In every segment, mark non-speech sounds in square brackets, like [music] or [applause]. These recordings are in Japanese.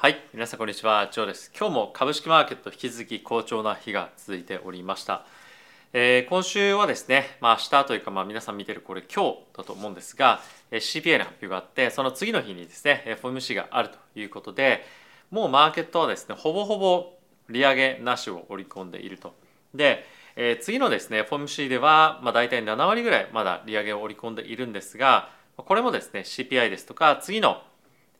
はい皆さんこんにちはジョーです。今日も株式マーケット引き続き好調な日が続いておりました、えー今週はですねまあ明日というかまあ皆さん見てるこれ今日だと思うんですが CPI の発表があってその次の日にですね FOMC があるということでもうマーケットはですねほぼほぼ利上げなしを織り込んでいると。で、えー次のですね FOMC ではまあ大体7割ぐらいまだ利上げを織り込んでいるんですがこれもですね CPI ですとか次の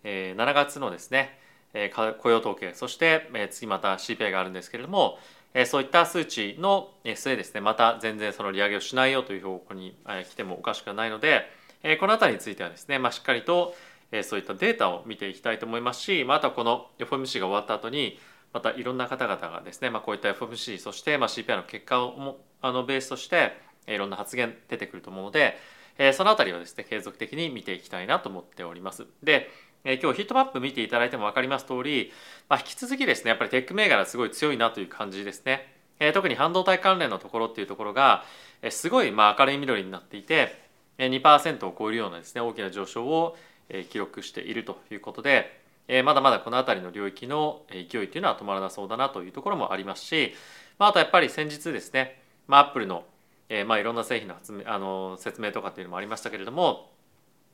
えー7月のですねえー雇用統計そしてえー次また CPI があるんですけれどもえーそういった数値の末ですねまた全然その利上げをしないよという方向にえー来てもおかしくないのでえーこの辺りについてはですねまあしっかりとえーそういったデータを見ていきたいと思いますしまああとはこの FOMC が終わった後にまたいろんな方々がですねまあこういった FOMC そしてまあ CPI の結果をもあのベースとしていろんな発言出てくると思うのでえーそのあたりをですね継続的に見ていきたいなと思っております。でえ今日ヒットマップ見ていただいても分かります通り、まあ、引き続きですねやっぱりテック銘柄すごい強いなという感じですね、えー特に半導体関連のところっていうところが、えーすごいまあ明るい緑になっていてえー2%を超えるようなですね大きな上昇をえー記録しているということで、えーまだまだこの辺りの領域の勢いというのは止まらなそうだなというところもありますし、まあ、あとやっぱり先日ですね、まあ、アップルのえーまあいろんな製品の発明あの説明とかっていうのもありましたけれども、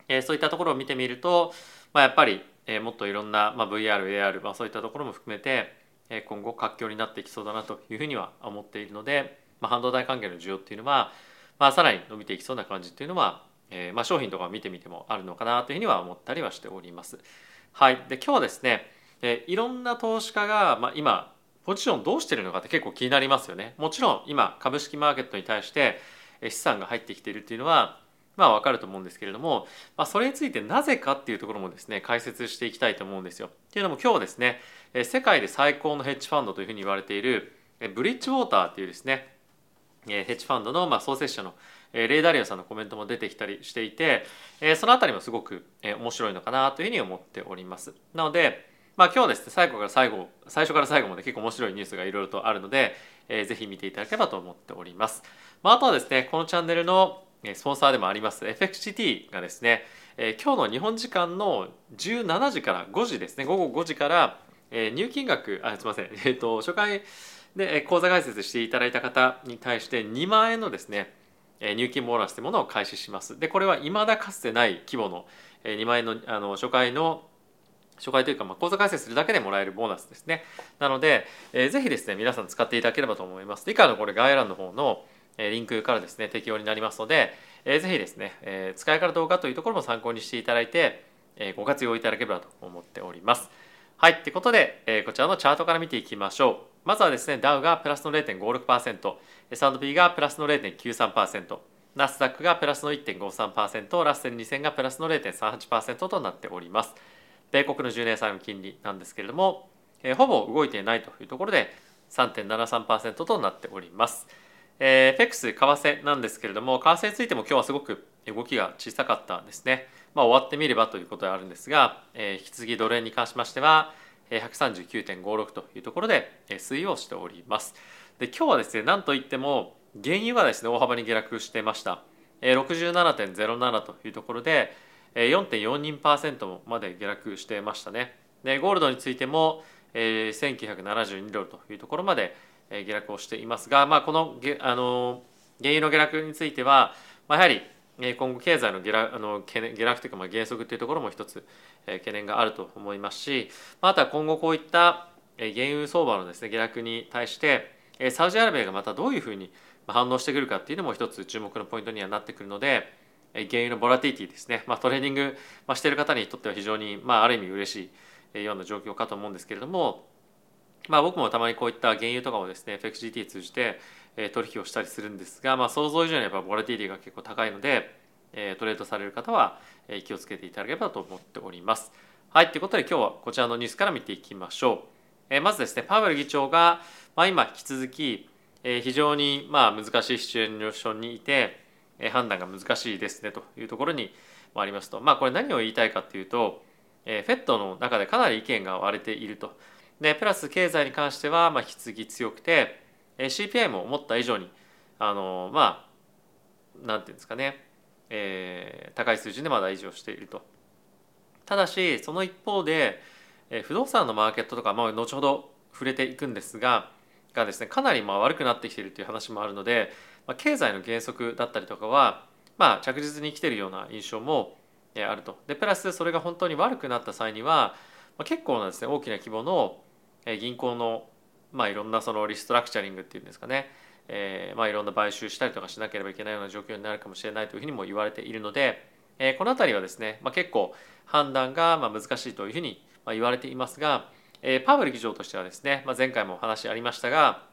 えーそういったところを見てみると、まあ、やっぱり、えーもっといろんな、まあ、VR、AR、まあ、そういったところも含めて、えー今後活況になっていきそうだなというふうには思っているので、まあ、半導体関係の需要っていうのは、まあ、さらに伸びていきそうな感じっていうのは、えーまあ、商品とかを見てみてもあるのかなというふうには思ったりはしております。はい、で今日はですね、えーいろんな投資家が、まあ、今ポジションどうしてるのかって結構気になりますよね。もちろん今株式マーケットに対して資産が入ってきているっていうのはまあわかると思うんですけれども、まあ、それについてなぜかっていうところもですね解説していきたいと思うんですよ。っていうのも今日はですね世界で最高のヘッジファンドというふうに言われているブリッジウォーターっていうですねヘッジファンドのま創設者のレイダリオさんのコメントも出てきたりしていてそのあたりもすごく面白いのかなというふうに思っております。なのでまあ今日はですね最後から最後最初から最後まで結構面白いニュースがいろいろとあるので、えーぜひ見ていただければと思っております。まあ、あとはですねこのチャンネルのスポンサーでもあります FXGT がですね、え今日の日本時間の17時から5時ですね午後5時から、え入金額あすみません、えー、と初回でえ口座開設していただいた方に対して2万円のですね入金ボーナスというものを開始します。でこれは未だかつてない規模の2万円のあの初回の初回というか、まあ、口座開設するだけでもらえるボーナスですね。なので、えーぜひですね、皆さん使っていただければと思います。以下のこれ概要欄の方の、リンクからですね、適用になりますので、えーぜひですね、えー使い方どうかというところも参考にしていただいて、えーご活用いただければと思っております。はい、ということで、えーこちらのチャートから見ていきましょう。まずはですね、ダウがプラスの0.56%、S&P がプラスの0.93%、ナスダックがプラスの1.53%、ラッセル2000がプラスの0.38%となっております。米国の10年債の金利なんですけれども、えーほぼ動いていないというところで3.73%となっております。えー、FX 為替なんですけれども為替についても今日はすごく動きが小さかったんですね。まあ、終わってみればということであるんですが、えー引き続きドル円に関しましては139.56というところで推移をしております。で今日はですねなんといっても原油はですね大幅に下落してました。67.07というところで4.42%まで下落してましたね。でゴールドについても、1972ドルというところまでえー下落をしていますが、まあ、このあの原油の下落については、まあ、やはりえー今後経済の下落あの懸念下落というかまあ減速というところも一つえー懸念があると思いますしまあとは今後こういったえー原油相場のですね下落に対してえーサウジアラビアがまたどういうふうに反応してくるかっていうのも一つ注目のポイントにはなってくるのでえー原油のボラティティですね、まあ、トレーニングまあしている方にとっては非常に、まあ、ある意味嬉しいえーような状況かと思うんですけれども、まあ、僕もたまにこういった原油とかをですね FXGT 通じて取引をしたりするんですが、まあ、想像以上にやっぱボラティリティが結構高いので、トレードされる方は気をつけていただければと思っております。はい、ということで今日はこちらのニュースから見ていきましょう。まずですね、パウエル議長が、まあ、今引き続き、非常にまあ難しいシチュエーションにいて、判断が難しいですねというところにありますと、まあ、これ何を言いたいかっていうと、FED の中でかなり意見が割れていると。でプラス経済に関してはまあ引き続き強くて、CPI も思った以上にあのまあなんていうんですかね、えー高い水準でまだ維持をしていると。ただしその一方で、え不動産のマーケットとか、まあ、後ほど触れていくんですががですねかなりまあ悪くなってきているという話もあるので、まあ、経済の減速だったりとかは、まあ、着実に来ているような印象もあると。でプラスそれが本当に悪くなった際には、まあ、結構なですね大きな規模の銀行の、まあ、いろんなそのリストラクチャリングっていうんですかね、えーまあ、いろんな買収したりとかしなければいけないような状況になるかもしれないというふうにも言われているので、えー、この辺りはですね、まあ、結構判断がまあ難しいというふうに言われていますが、えー、パウエル議長としてはですね、まあ、前回もお話ありましたが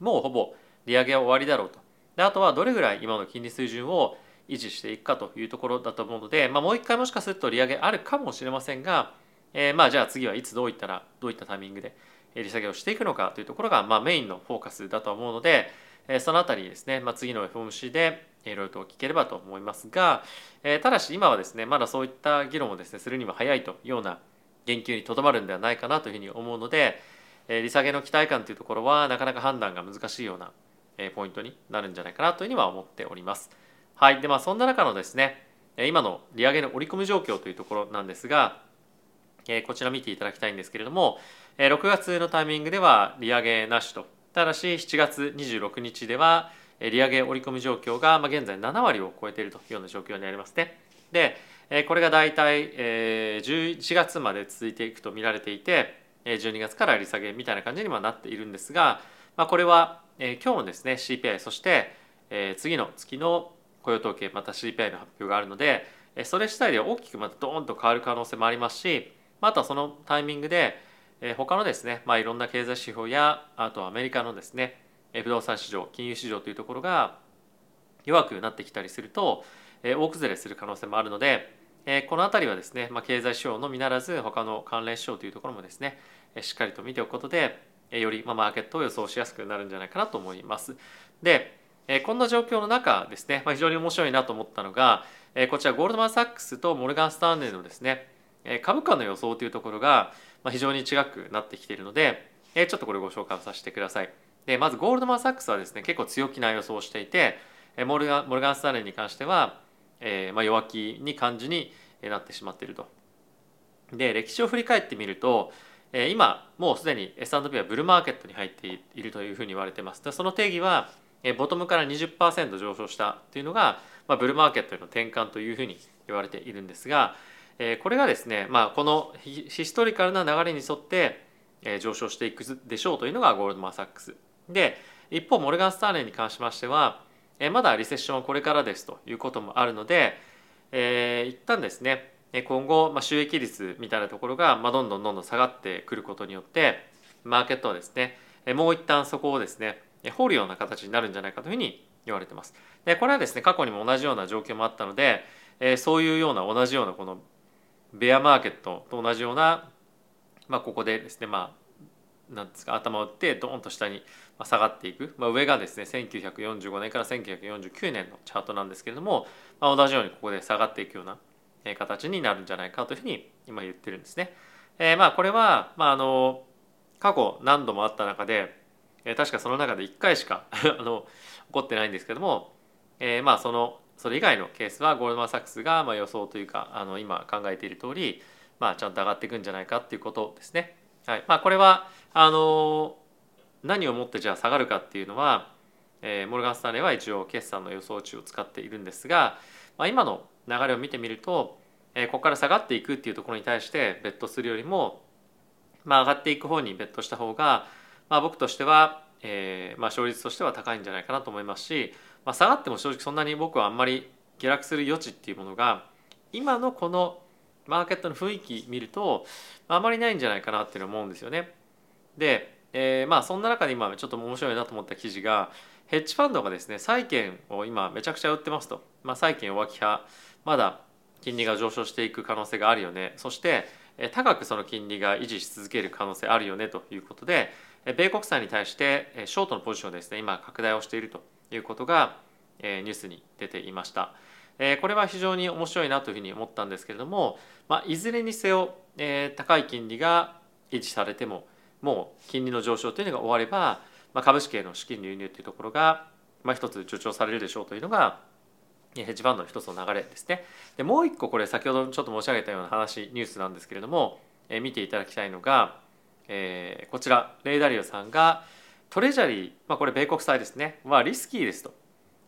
もうほぼ利上げは終わりだろうと。であとはどれぐらい今の金利水準を維持していくかというところだと思うので、まあ、もう一回もしかすると利上げあるかもしれませんが、えー、まあじゃあ次はいつどういったらどういったタイミングで利下げをしていくのかというところが、まあ、メインのフォーカスだと思うので、えー、そのあたりですね、まあ、次の FOMC でいろいろと聞ければと思いますが、えー、ただし今はですねまだそういった議論をですねするには早いというような言及にとどまるんではないかなというふうに思うので、えー、利下げの期待感というところはなかなか判断が難しいような、え、ポイントになるんじゃないかなというふうには思っております。はいでまあそんな中のですね今の利上げの織り込み状況というところなんですが、えー、こちら見ていただきたいんですけれども、えー、6月のタイミングでは利上げなしとただし7月26日では利上げ織り込み状況がま現在7割を超えているというような状況にありますね。でこれが大体11月まで続いていくと見られていて12月から利下げみたいな感じにはなっているんですがまこれは今日のですね CPI そして次の月の雇用統計また CPI の発表があるのでそれ次第で大きくまたドーンと変わる可能性もありますしあとはそのタイミングで他のですね、まあ、いろんな経済指標やあとアメリカのですね不動産市場金融市場というところが弱くなってきたりすると大崩れする可能性もあるのでこの辺りはですね、まあ、経済指標のみならず他の関連指標というところもですねしっかりと見ておくことでよりまあマーケットを予想しやすくなるんじゃないかなと思います。でこんな状況の中ですね、まあ、非常に面白いなと思ったのがこちらゴールドマン・サックスとモルガン・スタンレーのですね株価の予想というところが非常に違くなってきているのでちょっとこれご紹介させてください。でまずゴールドマン・サックスはですね結構強気な予想をしていてモルガン・モルガンスタンレーに関しては、えーまあ、弱気に感じになってしまっていると。で歴史を振り返ってみると、今もうすでに S&P はブルーマーケットに入っているというふうに言われてます。でその定義は、ボトムから20%上昇したというのが、まあ、ブルーマーケットへの転換というふうに言われているんですが、え、これがですね、まあ、このヒストリカルな流れに沿って、え、上昇していくでしょうというのがゴールドマン・サックスで一方モルガン・スターレンに関しましては、えまだリセッションはこれからですということもあるので、えー、一旦ですね今後、まあ、収益率みたいなところが、まあ、どんどんどんどん下がってくることによってマーケットはですねもう一旦そこをですね掘るような形になるんじゃないかというふうに言われてます。でこれはですね過去にも同じような状況もあったので、え、そういうような同じようなこのベアマーケットと同じような、まあ、ここでですねまあなんですか頭を打ってドーンと下に下がっていく、まあ、上がですね1945年から1949年のチャートなんですけれども、まあ、同じようにここで下がっていくような形になるんじゃないかというふうに今言ってるんですね。えー、まあこれは、まあ、あの過去何度もあった中で、えー、確かその中で1回しか [laughs] あの起こってないんですけども、えー、まあそのそれ以外のケースはゴールドマン・サックスがまあ予想というかあの今考えている通り、まあ、ちゃんと上がっていくんじゃないかっていうことですね。はいまあ、これはあの何をもってじゃあ下がるかっていうのは、えー、モルガン・スタンレーは一応決算の予想値を使っているんですが、まあ、今の流れを見てみると、えー、ここから下がっていくっていうところに対してベットするよりも、まあ、上がっていく方にベットした方が、まあ、僕としては、えーまあ、勝率としては高いんじゃないかなと思いますし、まあ、下がっても正直そんなに僕はあんまり下落する余地っていうものが今のこのマーケットの雰囲気見るとあまりないんじゃないかなっていうのを思うんですよね。で、えー、まあそんな中で今ちょっと面白いなと思った記事がヘッジファンドがですね債券を今めちゃくちゃ売ってますと、まあ、債券弱気派。まだ金利が上昇していく可能性があるよね。そして高くその金利が維持し続ける可能性あるよねということで米国債に対してショートのポジションですね今拡大をしていると。いうことがえニュースに出ていました。えこれは非常に面白いなというふうに思ったんですけれども、まあ、いずれにせよえ高い金利が維持されてももう金利の上昇というのが終われば、まあ、株式への資金流入というところが、まあ、一つ助長されるでしょうというのがヘッジファンドの一つの流れですね。でもう一個これ先ほどちょっと申し上げたような話ニュースなんですけれどもえ見ていただきたいのが、えー、こちらレイダリオさんがトレジャリー、まあ、これ米国債ですね。はリスキーですと。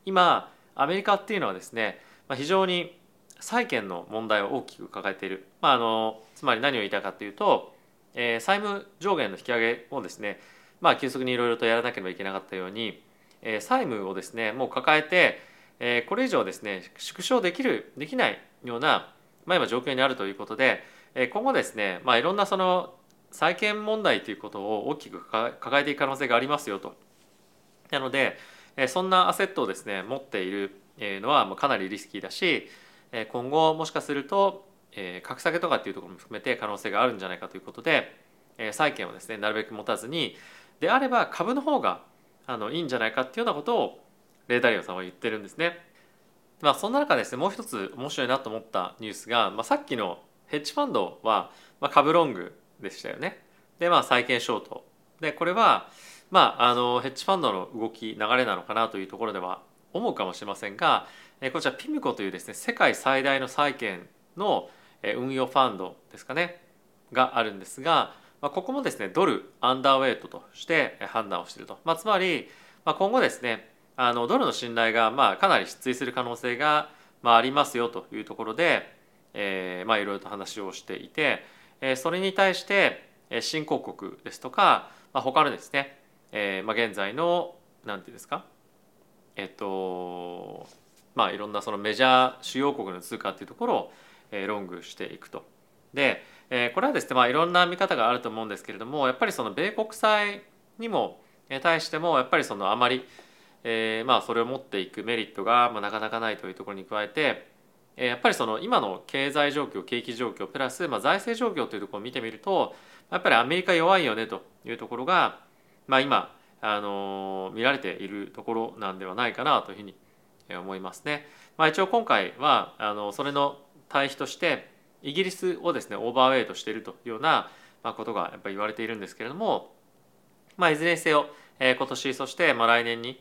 今アメリカっていうのはですね、まあ、非常に債券の問題を大きく抱えている、まあ、あのつまり何を言いたいかというと、えー、債務上限の引き上げをですね、まあ、急速にいろいろとやらなければいけなかったように、えー、債務をですねもう抱えて、えー、これ以上ですね縮小できるできないような、まあ、今状況にあるということで、えー、今後ですね、まあ、いろんなその債権問題ということを大きく抱えていく可能性がありますよと。なのでそんなアセットをですね持っているのはかなりリスキーだし今後もしかすると格下げとかっていうところも含めて可能性があるんじゃないかということで債券をですねなるべく持たずにであれば株の方があのいいんじゃないかっていうようなことをレーダリオさんは言ってるんですね。まあ、そんな中ですねもう一つ面白いなと思ったニュースが、まあ、さっきのヘッジファンドは、まあ、株ロングでしたよね。でまあ債券ショートでこれはまああのヘッジファンドの動き流れなのかなというところでは思うかもしれませんがこちらピムコというですね世界最大の債券の運用ファンドですかねがあるんですがまあここもですねドルアンダーウェイトとして判断をしていると、まあ、つまりまあ今後ですねあのドルの信頼がまあかなり失墜する可能性がまあありますよというところで、えー、まあいろいろと話をしていてそれに対して新興国ですとか、まあ、他のですね、えまあ、現在の何て言うんですかえっとまあいろんなそのメジャー主要国の通貨っていうところを、え、ロングしていくと。で、え、これはですね、まあ、いろんな見方があると思うんですけれどもやっぱりその米国債にも対してもやっぱりそのあまり、え、まあそれを持っていくメリットが、まあ、なかなかないというところに加えてやっぱりその今の経済状況景気状況プラス、まあ、財政状況というところを見てみるとやっぱりアメリカ弱いよねというところが、まあ、今あの見られているところなんではないかなというふうに思いますね。まあ、一応今回はあのそれの対比としてイギリスをですねオーバーウェイトしているというようなことがやっぱり言われているんですけれども、まあ、いずれにせよ今年そしてまあ来年に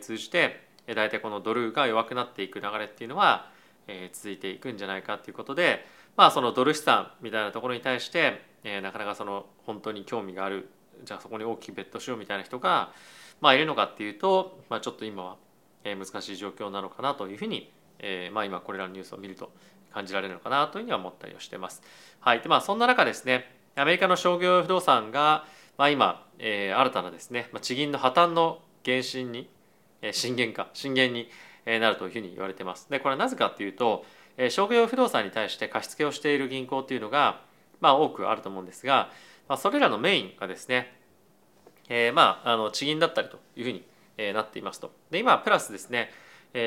通じて大体このドルが弱くなっていく流れっていうのはえ続いていくんじゃないかということでまあそのドル資産みたいなところに対して、えなかなかその本当に興味があるじゃあそこに大きくベットしようみたいな人が、まあ、いるのかっていうと、まあ、ちょっと今は、難しい状況なのかなというふうに、えまあ、今これらのニュースを見ると感じられるのかなというふうには思ったりをしてます。はいでまあ、そんな中ですねアメリカの商業不動産が、まあ、今、え、新たなですね、まあ、地銀の破綻の原震に、え、震源か震源になるというふうに言われてます。でこれはなぜかっていうと商業不動産に対して貸付をしている銀行っていうのが、まあ、多くあると思うんですが、まあ、それらのメインがですね、えー、まああの地銀だったりというふうになっていますと。で今プラスですね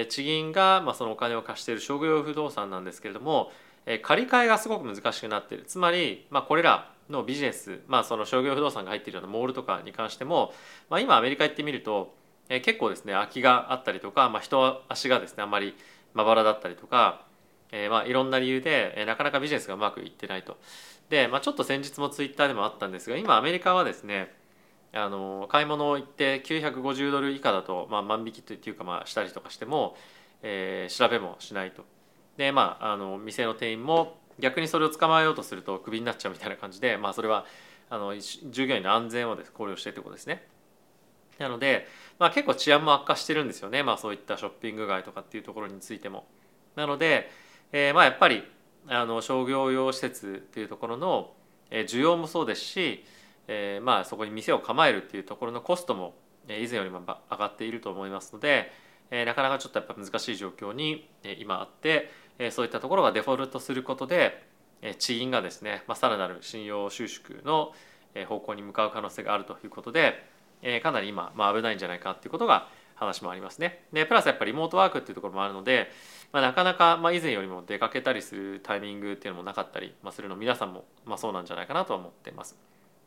地銀がまあそのお金を貸している商業不動産なんですけれども借り換えがすごく難しくなっているつまりまあこれらのビジネス、まあ、その商業不動産が入っているようなモールとかに関しても、まあ、今アメリカ行ってみるとえ結構ですね空きがあったりとか、まあ、人足がですねあまりまばらだったりとか、えー、まあいろんな理由で、えなかなかビジネスがうまくいってないと。で、まあ、ちょっと先日もツイッターでもあったんですが今アメリカはですねあの買い物を行って950ドル以下だと、まあ、万引きというか、まあ、したりとかしても、えー、調べもしないと。でまああの店の店員も逆にそれを捕まえようとするとクビになっちゃうみたいな感じで、まあ、それはあの従業員の安全をです考慮してということですね。なので、まあ、結構治安も悪化してるんですよね、まあ、そういったショッピング街とかっていうところについても。なので、えー、まあやっぱりあの商業用施設っていうところの需要もそうですし、えー、まあそこに店を構えるっていうところのコストも以前よりも上がっていると思いますので、えー、なかなかちょっとやっぱ難しい状況に今あってそういったところがデフォルトすることで地銀がですね、まあ、さらなる信用収縮の方向に向かう可能性があるということで、えー、かなり今、まあ、危ないんじゃないかっていうことが話もありますね。でプラスやっぱりリモートワークっていうところもあるので、まあ、なかなか、まあ、以前よりも出かけたりするタイミングっていうのもなかったり、まあ、するの皆さんも、まあ、そうなんじゃないかなと思ってます。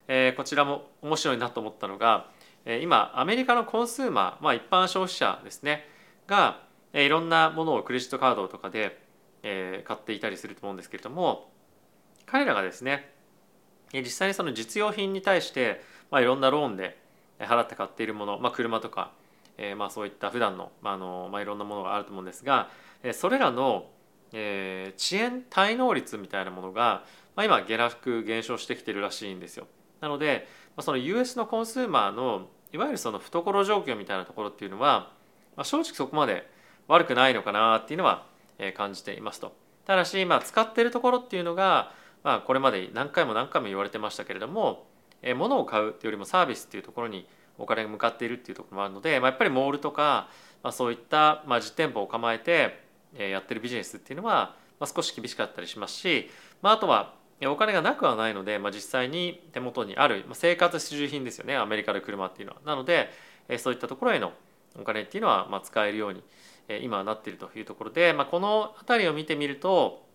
えー、こちらも面白いなと思ったのが、え、今アメリカのコンスーマー、まあ、一般消費者ですねが、え、いろんなものをクレジットカードとかで、えー、買っていたりすると思うんですけれども彼らがですね実際にその実用品に対して、まあ、いろんなローンで払って買っているもの、まあ、車とか、えー、まあそういった普段の、まあのまあ、いろんなものがあると思うんですがそれらの、えー、遅延滞納率みたいなものが、まあ、今下落減少してきてるらしいんですよ。なのでその US のコンスーマーのいわゆるその懐状況みたいなところっていうのは、まあ、正直そこまで悪くないのかなっていうのは感じていますと。ただし、まあ、使ってるところっていうのが、まあ、これまで何回も何回も言われてましたけれども物を買うっていうよりもサービスっていうところにお金が向かっているっていうところもあるので、まあ、やっぱりモールとか、まあ、そういった、まあ、実店舗を構えてやってるビジネスっていうのは、まあ、少し厳しかったりしますし、まあ、あとはお金がなくはないので、まあ、実際に手元にあるま生活必需品ですよねアメリカで車っていうのは。なのでそういったところへのお金っていうのはまあ使えるように今はなっているというところで、まあ、この辺りを見てみると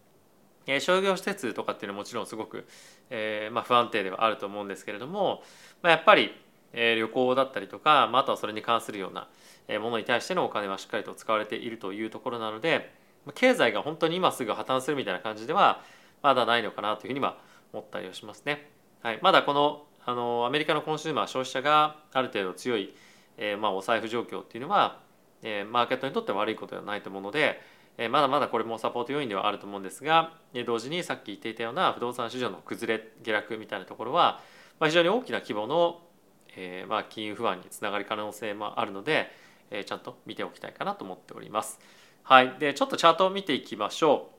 商業施設とかっていうのはもちろんすごく、えー、まあ不安定ではあると思うんですけれども、まあ、やっぱりえ旅行だったりとか、まあ、とはそれに関するようなものに対してのお金はしっかりと使われているというところなので経済が本当に今すぐ破綻するみたいな感じではまだないのかなというふうには思ったりはしますね。はい、まだこのあのアメリカのコンシューマー消費者がある程度強い、えー、まあお財布状況っていうのは、えー、マーケットにとって悪いことではないと思うので、まだまだこれもサポート要因ではあると思うんですが、え、同時にさっき言っていたような不動産市場の崩れ下落みたいなところは、まあ、非常に大きな規模の、えー、まあ金融不安につながる可能性もあるので、えー、ちゃんと見ておきたいかなと思っております。はい、でちょっとチャートを見ていきましょう。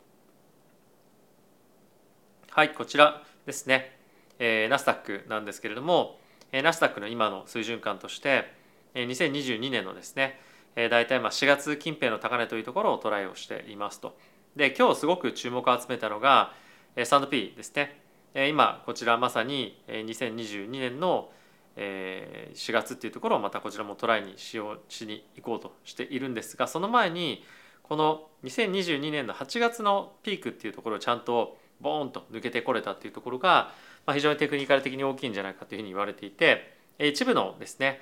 はいこちらですね、えー、ナスダックなんですけれども、えー、ナスダックの今の水準感として、えー、2022年のですね、えー、大体まあ4月近辺の高値というところをトライをしていますと。で今日すごく注目を集めたのが S&P ですね。今こちらまさに2022年の4月っていうところをまたこちらもトライにしようしに行こうとしているんですがその前にこの2022年の8月のピークっていうところをちゃんとボーンと抜けてこれたっていうところが、まあ、非常にテクニカル的に大きいんじゃないかというふうに言われていて一部のですね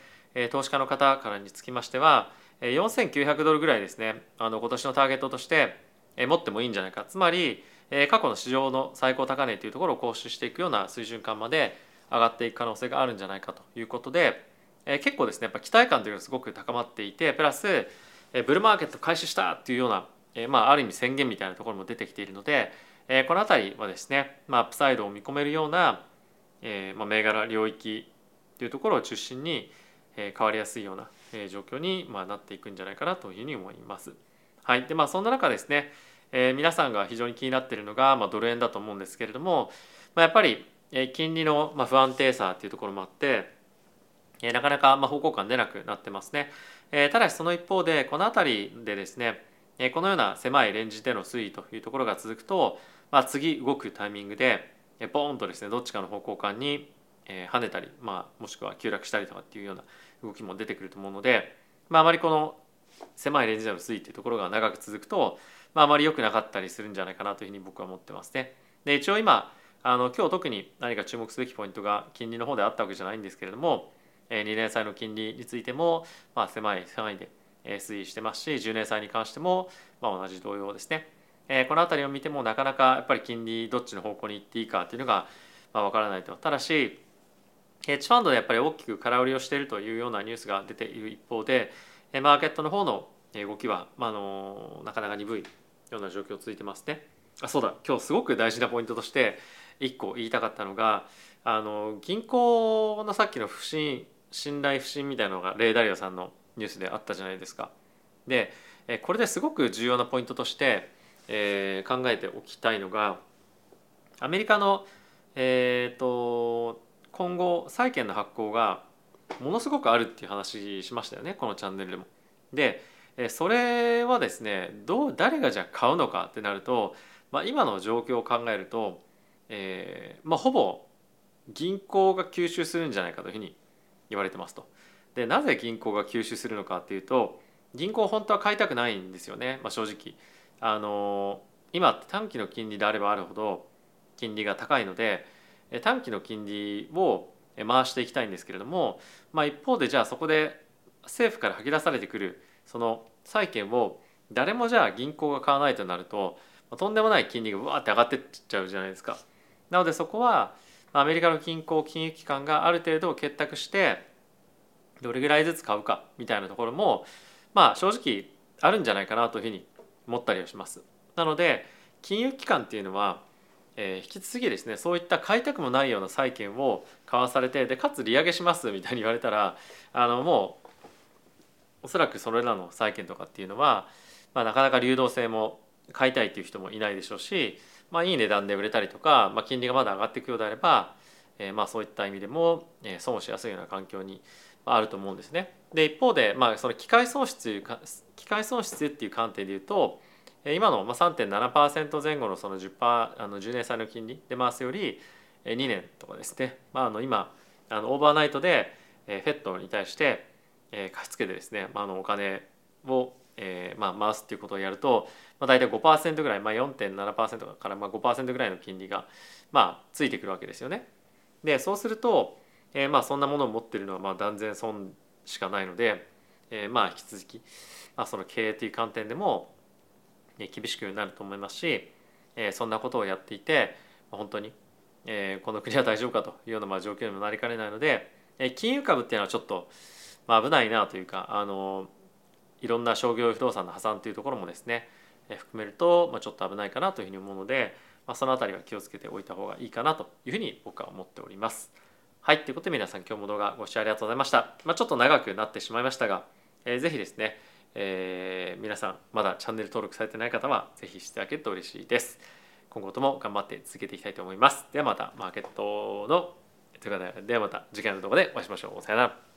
投資家の方からにつきましては4900ドルぐらいですねあの今年のターゲットとして持ってもいいんじゃないか。つまり過去の市場の最高高値というところを更新していくような水準感まで上がっていく可能性があるんじゃないかということで結構ですねやっぱ期待感というのがすごく高まっていてプラスブルーマーケット開始したっていうようなまあある意味宣言みたいなところも出てきているので、この辺りはですね、まあ、アップサイドを見込めるような、まあ、銘柄領域というところを中心に、変わりやすいような、え、状況に、まあ、なっていくんじゃないかなというふうに思います。はいでまあ、そんな中ですね、えー、皆さんが非常に気になっているのが、まあ、ドル円だと思うんですけれども、まあ、やっぱり、え、金利の、まあ、不安定さというところもあって、えー、なかなか、まあ、方向感出なくなってますね。えー、ただしその一方でこの辺りでですねこのような狭いレンジでの推移というところが続くと、まあ、次動くタイミングでボーンとですねどっちかの方向感にえ跳ねたり、まあ、もしくは急落したりとかっていうような動きも出てくると思うので、まあ、あまりこの狭いレンジでの推移っていうところが長く続くと、まあ、あまり良くなかったりするんじゃないかなというふうに僕は思ってますね。で一応今あの今日特に何か注目すべきポイントが金利の方であったわけじゃないんですけれども2年債の金利についても、まあ、狭い範囲で推移してますし10年債に関しても、まあ、同じ同様ですね、えー、この辺りを見てもなかなかやっぱり金利どっちの方向に行っていいかっていうのが、まあ、分からないとただしヘッジファンドでやっぱり大きく空売りをしているというようなニュースが出ている一方でマーケットの方の動きは、まあ、のなかなか鈍いような状況続いてますね。あそうだ今日すごく大事なポイントとして1個言いたかったのがあの銀行のさっきの不信信頼不信みたいなのがレイダリオさんのニュースであったじゃないですか。でこれですごく重要なポイントとして、えー、考えておきたいのがアメリカの、えーと、今後債券の発行がものすごくあるっていう話しましたよねこのチャンネルでも。でそれはですねどう誰がじゃあ買うのかってなると、まあ、今の状況を考えると、えーまあ、ほぼ銀行が吸収するんじゃないかというふうに言われてますと。でなぜ銀行が吸収するのかっていうと銀行本当は買いたくないんですよね、まあ、正直。あの今短期の金利であればあるほど金利が高いので短期の金利を回していきたいんですけれども、まあ、一方でじゃあそこで政府から吐き出されてくるその債券を誰もじゃあ銀行が買わないとなるととんでもない金利がわって上がってっちゃうじゃないですか。なのでそこはアメリカの銀行金融機関がある程度結託してどれぐらいずつ買うかみたいなところもまあ正直あるんじゃないかなというふうに思ったりはします。なので金融機関っていうのはえー、引き続きですねそういった買いたくもないような債券を買わされてでかつ利上げしますみたいに言われたらあのもうおそらくそれらの債券とかっていうのは、まあ、なかなか流動性も買いたいっていう人もいないでしょうし、まあ、いい値段で売れたりとか、まあ、金利がまだ上がっていくようであれば、えー、まあそういった意味でも、えー、損しやすいような環境にあると思うんですね。で一方で、まあ、その機械損失機械損失っていう観点で言うと今の3.7%前後のその 10, あの10年債の金利で回すより2年とかですね、まあ、あの今あのオーバーナイトで FED に対して貸し付けてですね、まあ、のお金を、えまあ、回すっていうことをやると、まあ、大体5%ぐらい、まあ、4.7%からまあ5%ぐらいの金利が、まあ、ついてくるわけですよね。でそうすると、えー、まあそんなものを持ってるのはまあ断然損しかないので、えー、まあ引き続き、まあ、その経営という観点でも厳しくなると思いますし、え、そんなことをやっていて本当に、え、この国は大丈夫かというようなまあ状況にもなりかねないので、え、金融株っていうのはちょっと、まあ、危ないなというかあのいろんな商業不動産の破産というところもですね、え、含めると、まあ、ちょっと危ないかなというふうに思うので、まあ、その辺りは気をつけておいた方がいいかなというふうに僕は思っております。はい、ということで皆さん今日も動画ご視聴ありがとうございました。まあ、ちょっと長くなってしまいましたが、えー、ぜひですね、えー、皆さんまだチャンネル登録されてない方は是非してあげると嬉しいです。今後とも頑張って続けていきたいと思います。ではまたマーケットのということで、ではまた次回の動画でお会いしましょう。さよなら。